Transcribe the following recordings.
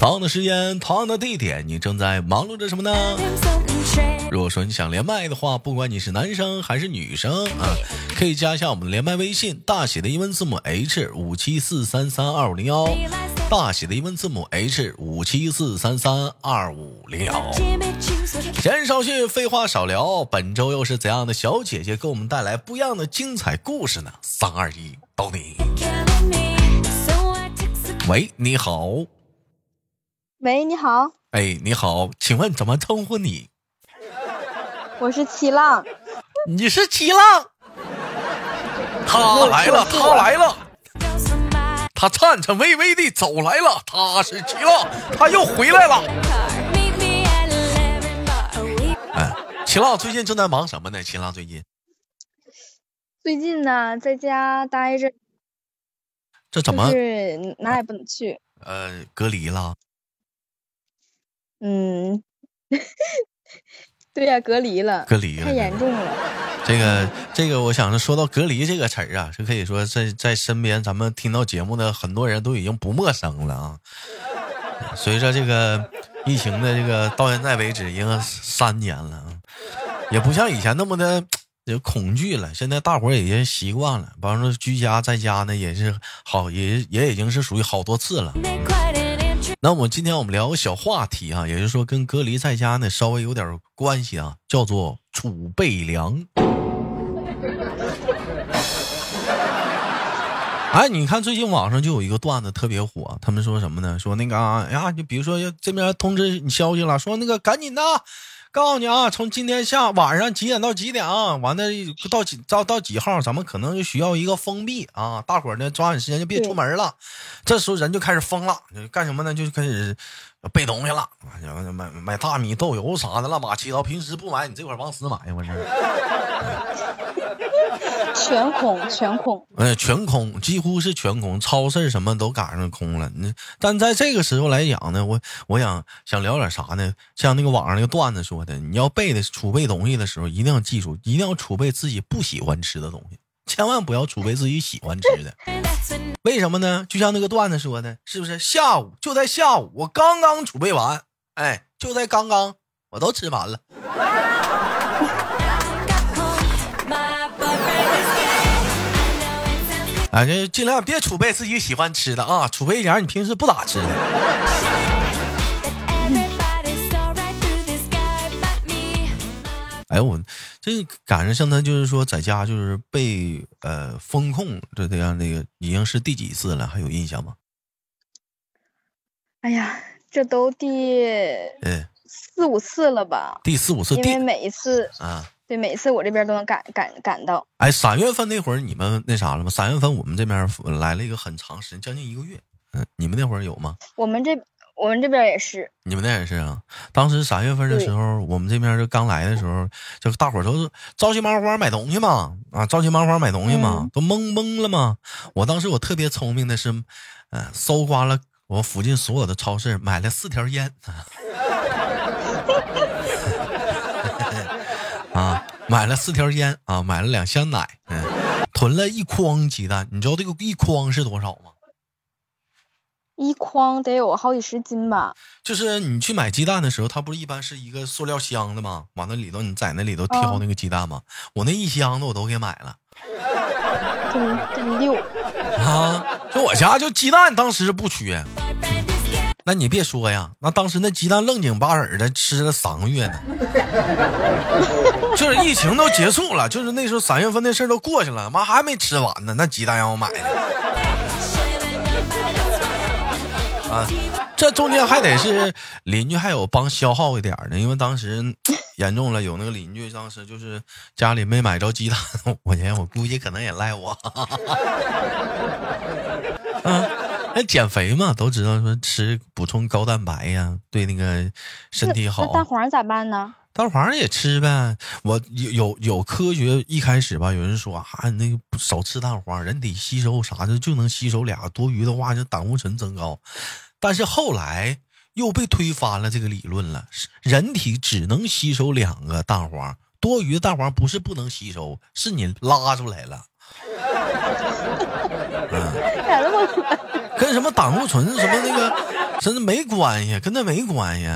同样的时间，同样的地点，你正在忙碌着什么呢？如果说你想连麦的话，不管你是男生还是女生啊，可以加一下我们的连麦微信，大写的英文字母 H 五七四三三二五零幺，大写的英文字母 H 五七四三三二五零幺。闲少叙，废话少聊，本周又是怎样的小姐姐给我们带来不一样的精彩故事呢？三二一，到你。喂，你好。喂，你好。哎，你好，请问怎么称呼你？我是七浪，你是七浪，他来了，他来了，他颤颤巍巍地走来了，他是七浪，他又回来了。哎，七浪最近正在忙什么呢？七浪最近，最近呢，在家待着，这怎么是哪也不能去？呃，隔离了。嗯。对呀，隔离了，隔离了，太严重了。这个，这个，我想着说到隔离这个词儿啊，就可以说在在身边，咱们听到节目的很多人都已经不陌生了啊。随着这个疫情的这个到现在为止，已经三年了啊，也不像以前那么的有恐惧了。现在大伙儿已经习惯了，比方说居家在家呢，也是好，也也已经是属于好多次了。那我们今天我们聊个小话题啊，也就是说跟隔离在家呢稍微有点关系啊，叫做储备粮。哎，你看最近网上就有一个段子特别火，他们说什么呢？说那个啊呀，就比如说这边通知你消息了，说那个赶紧的。告诉你啊，从今天下晚上几点到几点啊？完了到几到到几号，咱们可能就需要一个封闭啊！大伙儿呢抓紧时间就别出门了。这时候人就开始疯了，干什么呢？就开始备东西了，买买大米、豆油啥的乱七八糟。平时不买，你这会儿往死买我这。全空，全空，哎，全空，几乎是全空，超市什么都赶上空了。那但在这个时候来讲呢，我我想想聊点啥呢？像那个网上那个段子说的，你要备的储备东西的时候，一定要记住，一定要储备自己不喜欢吃的东西，千万不要储备自己喜欢吃的。为什么呢？就像那个段子说的，是不是？下午就在下午，我刚刚储备完，哎，就在刚刚，我都吃完了。哎，就尽量别储备自己喜欢吃的啊，储备一点你平时不咋吃的。哎，我这赶上像他就是说在家就是被呃风控这这样那个已经是第几次了？还有印象吗？哎呀，这都第嗯四五次了吧？第四五次，因为每一次啊。对，每次我这边都能赶赶赶到。哎，三月份那会儿你们那啥了吗？三月份我们这边来了一个很长时间，将近一个月。嗯，你们那会儿有吗？我们这我们这边也是。你们那也是啊？当时三月份的时候，我们这边就刚来的时候，就大伙儿都是着急忙慌买东西嘛，啊，着急忙慌买东西嘛，都懵懵了嘛。我当时我特别聪明的是，嗯，搜刮了我附近所有的超市，买了四条烟。啊，买了四条烟啊，买了两箱奶，嗯，囤了一筐鸡蛋。你知道这个一筐是多少吗？一筐得有好几十斤吧。就是你去买鸡蛋的时候，它不是一般是一个塑料箱子吗？往那里头，你在那里头挑那个鸡蛋吗？我那一箱子我都给买了。真真溜啊！就我家就鸡蛋，当时不缺。那你别说呀，那当时那鸡蛋愣井巴耳的吃了三个月呢，就是疫情都结束了，就是那时候三月份的事都过去了，妈还没吃完呢，那鸡蛋让我买的。啊，这中间还得是邻居还有帮消耗一点呢，因为当时严重了，有那个邻居当时就是家里没买着鸡蛋，我，我估计可能也赖我。嗯。那 减肥嘛，都知道说吃补充高蛋白呀，对那个身体好。那大黄咋办呢？蛋黄也吃呗。我有有有科学一开始吧，有人说啊，那个少吃蛋黄，人体吸收啥的就能吸收俩，多余的话就胆固醇增高。但是后来又被推翻了这个理论了，人体只能吸收两个蛋黄，多余的蛋黄不是不能吸收，是你拉出来了。咋 那么跟什么胆固醇什么那个，真的没关系，跟那没关系。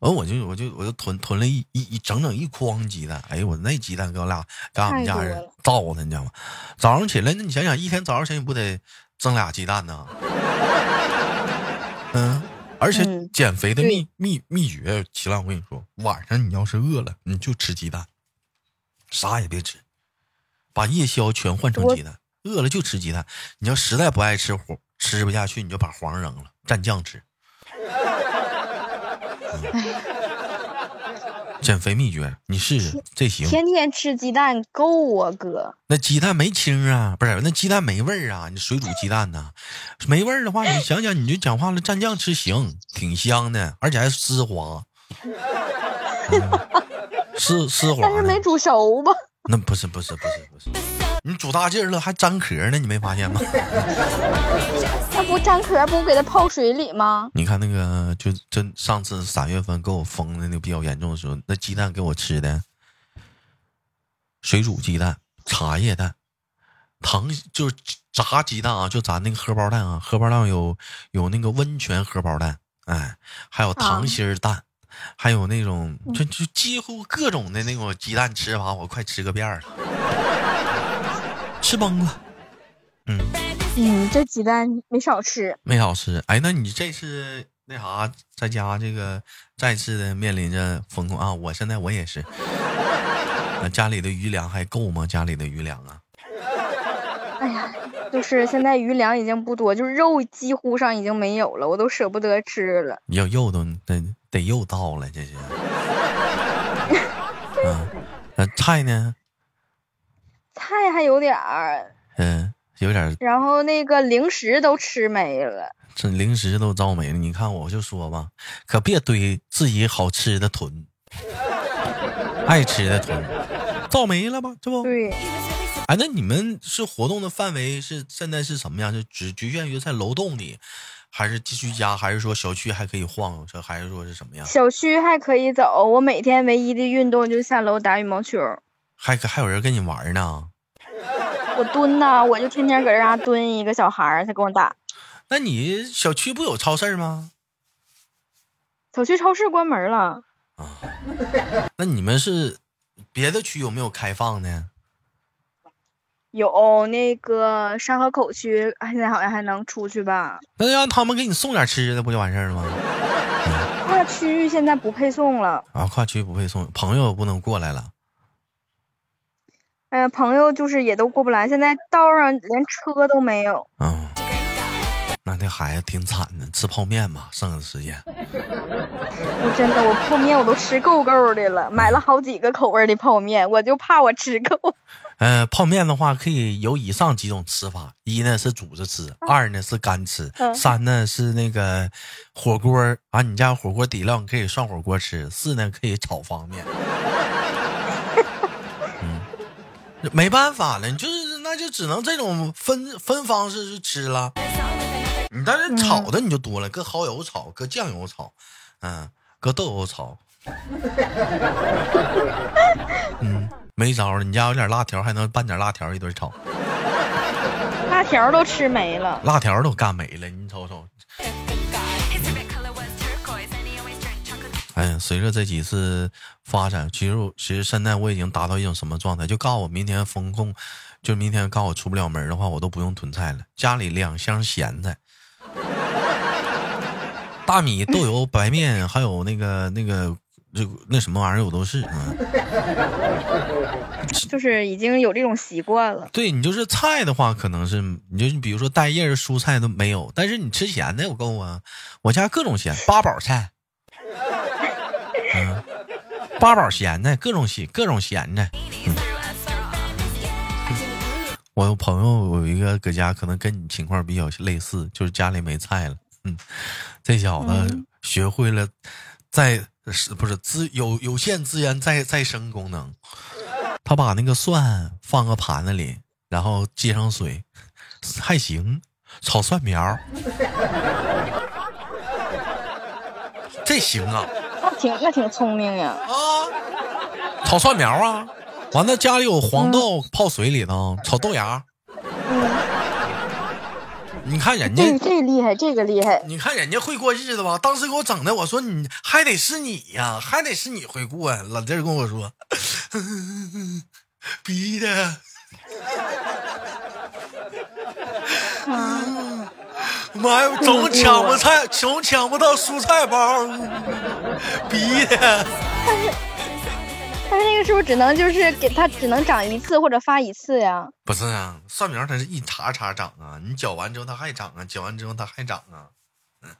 完我就我就我就囤囤了一一一整整一筐鸡蛋，哎呦我那鸡蛋给我俩给俺们家人造的，你知道吗？早上起来那你想想，一天早上起来不得蒸俩鸡蛋呢？嗯，而且减肥的秘秘秘诀，齐浪我跟你说，晚上你要是饿了，你就吃鸡蛋，啥也别吃，把夜宵全换成鸡蛋。饿了就吃鸡蛋，你要实在不爱吃黄，吃不下去，你就把黄扔了，蘸酱吃。减肥秘诀，你试试，这行。天天吃鸡蛋够啊，哥。那鸡蛋没清啊，不是？那鸡蛋没味儿啊？你水煮鸡蛋呢？没味儿的话，你想想，你就讲话了，蘸酱吃行，挺香的，而且还丝滑。丝丝滑。但是没煮熟吧？那不是，不是，不是，不是。你煮大劲儿了，还粘壳呢，你没发现吗？那不粘壳，不给它泡水里吗？你看那个，就真上次三月份给我封的那个比较严重的时候，那鸡蛋给我吃的，水煮鸡蛋、茶叶蛋、糖就是炸鸡蛋啊，就咱那个荷包蛋啊，荷包蛋有有那个温泉荷包蛋，哎，还有糖心蛋，还有那种就就几乎各种的那种鸡蛋吃法，我快吃个遍了。吃崩了，嗯嗯，这鸡蛋没少吃，没少吃。哎，那你这次那啥，在家这个再次的面临着风控啊！我现在我也是，那家里的余粮还够吗？家里的余粮啊？哎呀，就是现在余粮已经不多，就是肉几乎上已经没有了，我都舍不得吃了。要肉都得得又到了，这是。嗯，那菜呢？菜还有点儿，嗯，有点儿。然后那个零食都吃没了，这零食都造没了。你看，我就说吧，可别堆自己好吃的囤，爱吃的囤，造没了吧？这不对。哎，那你们是活动的范围是现在是什么样？就只局限于在楼栋里，还是继续家，还是说小区还可以晃悠？这还是说是什么样？小区还可以走。我每天唯一的运动就下楼打羽毛球。还还有人跟你玩呢？我蹲呐，我就天天搁这嘎蹲一个小孩儿，他跟我打。那你小区不有超市吗？小区超市关门了。啊，那你们是别的区有没有开放呢？有那个沙河口区，现在好像还能出去吧？那让他们给你送点吃的，不就完事儿了吗？跨区域现在不配送了。啊，跨区不配送，朋友不能过来了。哎呀，朋友就是也都过不来，现在道上连车都没有。嗯，那那孩子挺惨的，吃泡面吧，剩下的时间。我真的，我泡面我都吃够够的了，买了好几个口味的泡面，我就怕我吃够。呃，泡面的话可以有以上几种吃法：一呢是煮着吃，二呢是干吃，三呢是那个火锅啊，你家火锅底料你可以涮火锅吃，四呢可以炒方便面。没办法了，你就是那就只能这种分分方式去吃了。你但是炒的你就多了，搁蚝油炒，搁酱油炒，嗯，搁豆腐炒。嗯，没招了，你家有点辣条，还能拌点辣条一顿炒。辣条都吃没了，辣条都干没了，你瞅瞅。哎，随着这几次发展，其实其实现在我已经达到一种什么状态？就告诉我明天风控，就明天告诉我出不了门的话，我都不用囤菜了。家里两箱咸菜，大米、豆油、白面，还有那个那个就那什么玩意儿，我都是啊。就是已经有这种习惯了。对你就是菜的话，可能是你就比如说带叶蔬菜都没有，但是你吃咸的我够啊，我家各种咸，八宝菜。嗯，八宝咸菜，各种咸，各种咸的。我有朋友有一个搁家，可能跟你情况比较类似，就是家里没菜了。嗯，这小子学会了在是不是资有有限资源再再生功能？他把那个蒜放个盘子里，然后接上水，还行。炒蒜苗，这行啊？那挺那挺聪明呀。啊，炒蒜苗啊，完了家里有黄豆泡水里头炒豆芽。你看人家这这厉害，这个厉害。你看人家会过日子吧？当时给我整的，我说你还得是你呀，还得是你会过。老弟跟我说，逼的。妈呀，总抢不菜，总抢不到蔬菜包，逼的。但 是但是那个是不是只能就是给它只能长一次或者发一次呀？不是啊，蒜苗它是一茬茬长啊，你搅完之后它还长啊，搅完之后它还长啊。嗯，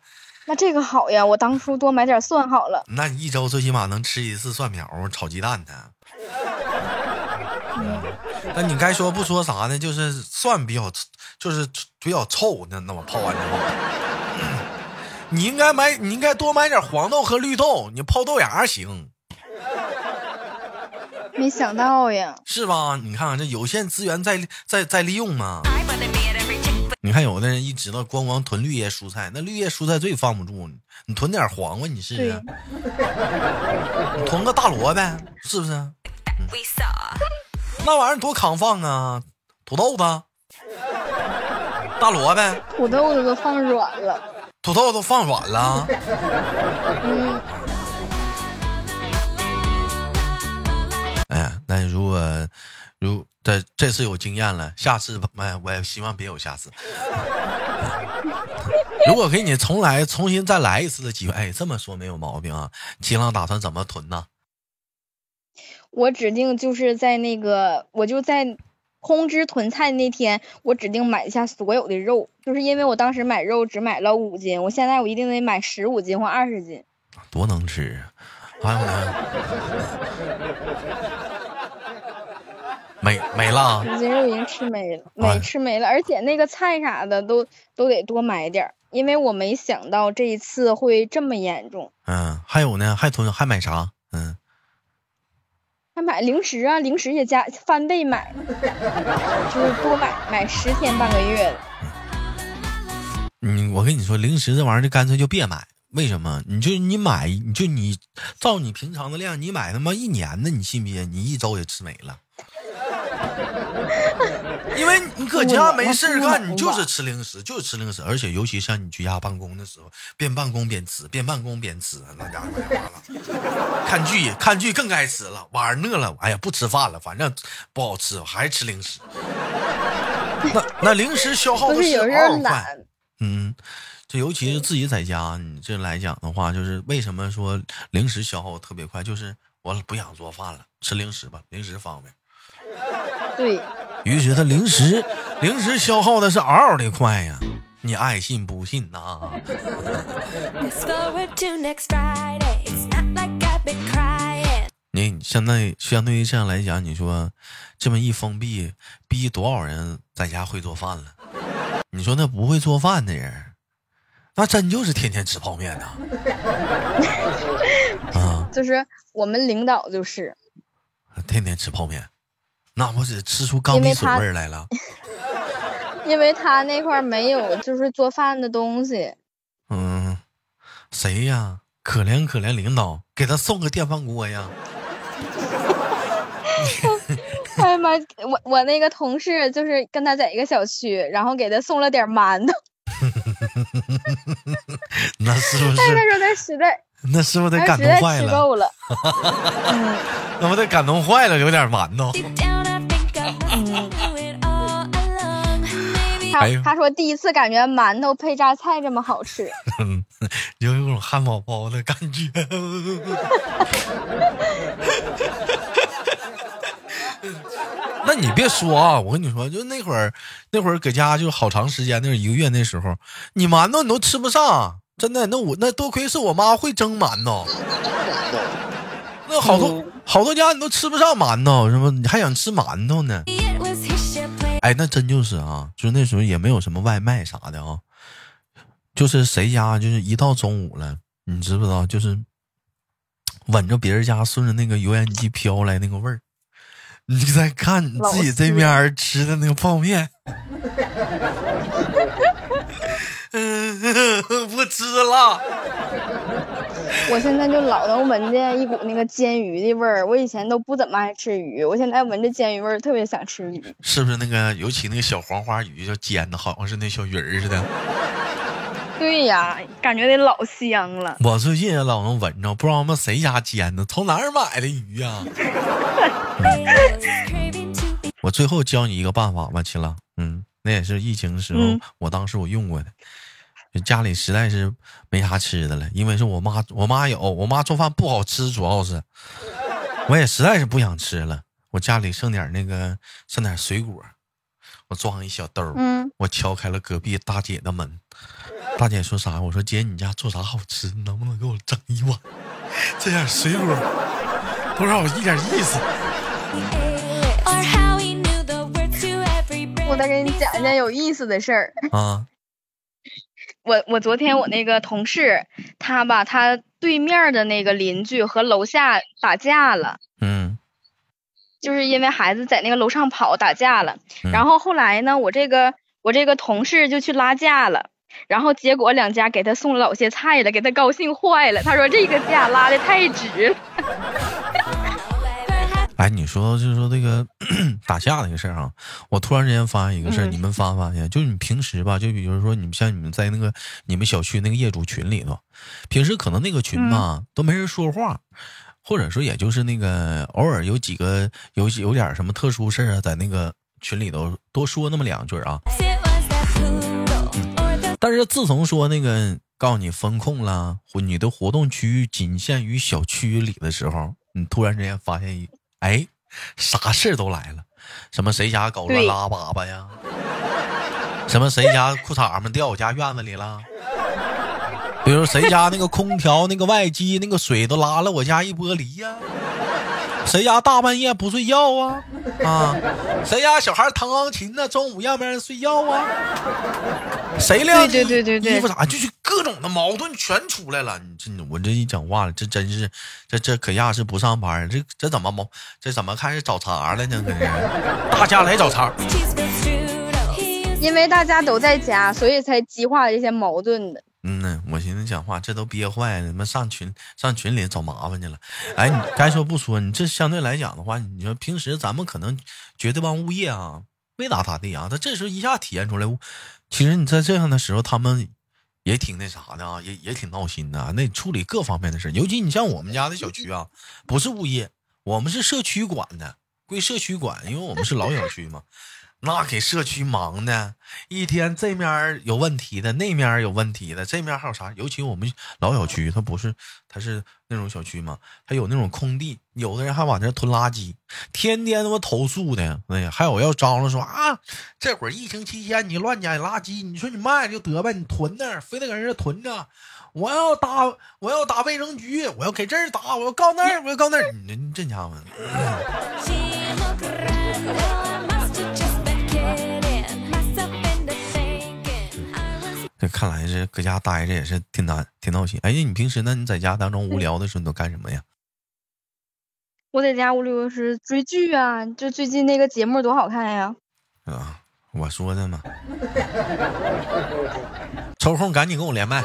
那这个好呀，我当初多买点蒜好了。那你一周最起码能吃一次蒜苗炒鸡蛋呢。那你该说不说啥呢？就是蒜比较，就是比较臭。那那我泡完之后，你应该买，你应该多买点黄豆和绿豆，你泡豆芽行。没想到呀，是吧？你看看这有限资源在在在利用嘛。你看有的人一知道光光囤绿叶蔬菜，那绿叶蔬菜最放不住。你囤点黄瓜，你试试。你 囤个大萝卜，是不是？那玩意儿多扛放啊！土豆子、大萝卜、土豆子都放软了，土豆都放软了。嗯。哎呀，那如果如这这次有经验了，下次哎，我也希望别有下次。如果给你重来、重新再来一次的机会，哎，这么说没有毛病啊。新浪打算怎么囤呢？我指定就是在那个，我就在通知囤菜那天，我指定买下所有的肉，就是因为我当时买肉只买了五斤，我现在我一定得买十五斤或二十斤。多能吃啊！还有呢？没没了？五斤肉已经吃没了，没吃没了，而且那个菜啥的都都得多买点，因为我没想到这一次会这么严重。嗯，还有呢？还囤还买啥？嗯。还买零食啊，零食也加翻倍买，就是多买买十天半个月的。嗯，我跟你说，零食这玩意儿就干脆就别买。为什么？你就你买，你就你照你平常的量，你买他妈一年的，你信不信？你一周也吃没了。因为你搁家没事干，你就是吃零食，就是吃零食，而且尤其像你居家办公的时候，边办公边吃，边办公边吃，那家伙。看剧看剧更该吃了，晚上饿了，哎呀不吃饭了，反正不好吃，还是吃零食。那那零食消耗的是嗷快。嗯，这尤其是自己在家，你这来讲的话，就是为什么说零食消耗特别快，就是我不想做饭了，吃零食吧，零食方便。对。于是他零食，零食消耗的是嗷嗷的快呀！你爱信不信呐？你现在相对于这样来讲，你说这么一封闭，逼多少人在家会做饭了？你说那不会做饭的人，那真就是天天吃泡面呐！啊，就是我们领导就是天天吃泡面。那不是吃出钢笔水味来了？因为他那块没有就是做饭的东西。嗯，谁呀？可怜可怜领导，给他送个电饭锅呀！哎呀妈！我我那个同事就是跟他在一个小区，然后给他送了点馒头。那是不是？他说他实在，那是不是得感动坏了？够了。那不得感动坏了？有点馒头。他他说第一次感觉馒头配榨菜这么好吃，有一种汉堡包的感觉。那你别说啊，我跟你说，就那会儿那会儿搁家就好长时间，那一个月那时候，你馒头你都吃不上，真的。那我那多亏是我妈会蒸馒头，那好多好多家你都吃不上馒头，是不？你还想吃馒头呢？哎，那真就是啊，就是那时候也没有什么外卖啥的啊，就是谁家就是一到中午了，你知不知道？就是闻着别人家顺着那个油烟机飘来那个味儿，你再看你自己这边吃的那个泡面，嗯，不吃了。我现在就老能闻见一股那个煎鱼的味儿。我以前都不怎么爱吃鱼，我现在闻着煎鱼味儿，特别想吃鱼。是不是那个，尤其那个小黄花鱼，叫煎的，好像是那小鱼儿似的。对呀，感觉得老香了。我最近也老能闻着，不知道们谁家煎的，从哪儿买的鱼呀？我最后教你一个办法吧，亲了，嗯，那也是疫情的时候，我当时我用过的。家里实在是没啥吃的了，因为是我妈，我妈有，我妈做饭不好吃，主要是我也实在是不想吃了。我家里剩点那个，剩点水果，我装一小兜嗯，我敲开了隔壁大姐的门。大姐说啥？我说姐，你家做啥好吃？你能不能给我整一碗？这点水果不让我一点意思。我再给你讲一件有意思的事儿啊。我我昨天我那个同事，他吧他对面的那个邻居和楼下打架了。嗯。就是因为孩子在那个楼上跑打架了，然后后来呢，我这个我这个同事就去拉架了。然后结果两家给他送了老些菜了，给他高兴坏了。他说这个架拉的太值了。哎，你说就是说这个 打架那个事儿啊，我突然之间发现一个事儿，你们发没发现？就是你平时吧，就比如说你们像你们在那个你们小区那个业主群里头，平时可能那个群吧都没人说话，或者说也就是那个偶尔有几个有有点什么特殊事儿啊，在那个群里头多说那么两句啊。但是自从说那个告诉你风控了，你的活动区域仅限于小区里的时候，你突然之间发现一，哎，啥事儿都来了，什么谁家狗乱拉粑粑呀，什么谁家裤衩们掉我家院子里了，比如谁家那个空调那个外机那个水都拉了我家一玻璃呀。谁家大半夜不睡觉啊？啊，谁家小孩弹钢琴呢？中午让不让人睡觉啊？谁晾衣服啥？就是各种的矛盾全出来了。你这我这一讲话了，这真是这这可亚是不上班，这这怎么矛？这怎么开始找茬了呢？大家来找茬。因为大家都在家，所以才激化这些矛盾的。嗯呢，我寻思讲话，这都憋坏了，他妈上群上群里找麻烦去了。哎，你该说不说，你这相对来讲的话，你说平时咱们可能觉得帮物业啊没咋咋地啊，他这时候一下体现出来，其实你在这样的时候，他们也挺那啥的啊，也也挺闹心的。那处理各方面的事，尤其你像我们家的小区啊，不是物业，我们是社区管的，归社区管，因为我们是老小区嘛。那给社区忙的，一天这面有问题的，那面有问题的，这面还有啥？尤其我们老小区，它不是，它是那种小区嘛，它有那种空地，有的人还往那囤垃圾，天天他妈投诉的，哎呀，还有要张罗说啊，这会儿疫情期间你乱捡垃圾，你说你卖就得呗，你囤那儿，非得搁人这囤着，我要打，我要打卫生局，我要给这儿打，我要告那儿，我要告那儿，你这家伙。这看来是搁家待着也是挺难，挺闹心。哎呀，你平时那你在家当中无聊的时候你都干什么呀？我在家无聊时追剧啊，就最近那个节目多好看呀！啊，我说的嘛。抽空赶紧跟我连麦。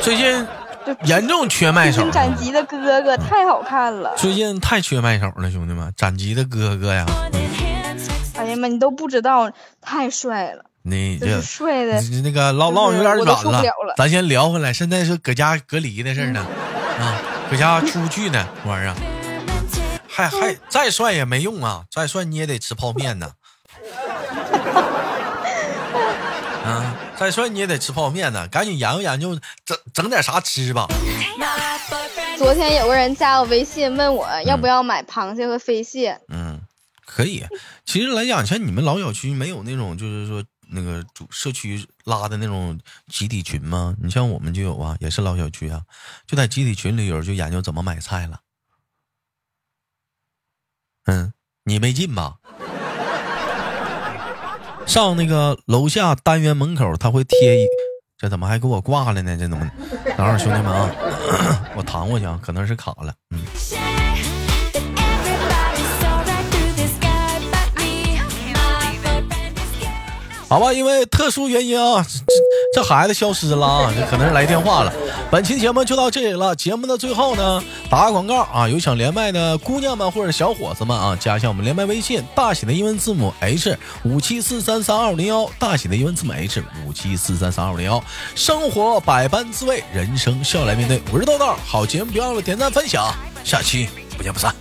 最近 严重缺麦手。斩吉的哥哥太好看了。最近太缺麦手了，兄弟们，斩吉的哥哥呀！哎呀妈，你都不知道，太帅了。你这帅的，那个唠唠有点远了，咱先聊回来。现在是搁家隔离的事呢，啊，搁家出不去呢，玩意儿。还还再帅也没用啊，再帅你也得吃泡面呢。啊，再帅你也得吃泡面呢，赶紧研究研究，整整点啥吃吧。昨天有个人加我微信，问我要不要买螃蟹和飞蟹。嗯，可以。其实来讲，像你们老小区没有那种，就是说。那个主社区拉的那种集体群吗？你像我们就有啊，也是老小区啊，就在集体群里有人就研究怎么买菜了。嗯，你没进吧？上那个楼下单元门口，他会贴一这怎么还给我挂了呢？这怎么？等会儿兄弟们啊，我弹过去啊，可能是卡了。嗯。好吧，因为特殊原因啊，这这孩子消失了啊，这可能是来电话了。本期节目就到这里了。节目的最后呢，打个广告啊，有想连麦的姑娘们或者小伙子们啊，加一下我们连麦微信，大写的英文字母 H 五七四三三二五零幺，大写的英文字母 H 五七四三三二五零幺。生活百般滋味，人生笑来面对。我是豆豆，好节目别忘了点赞分享，下期不见不散。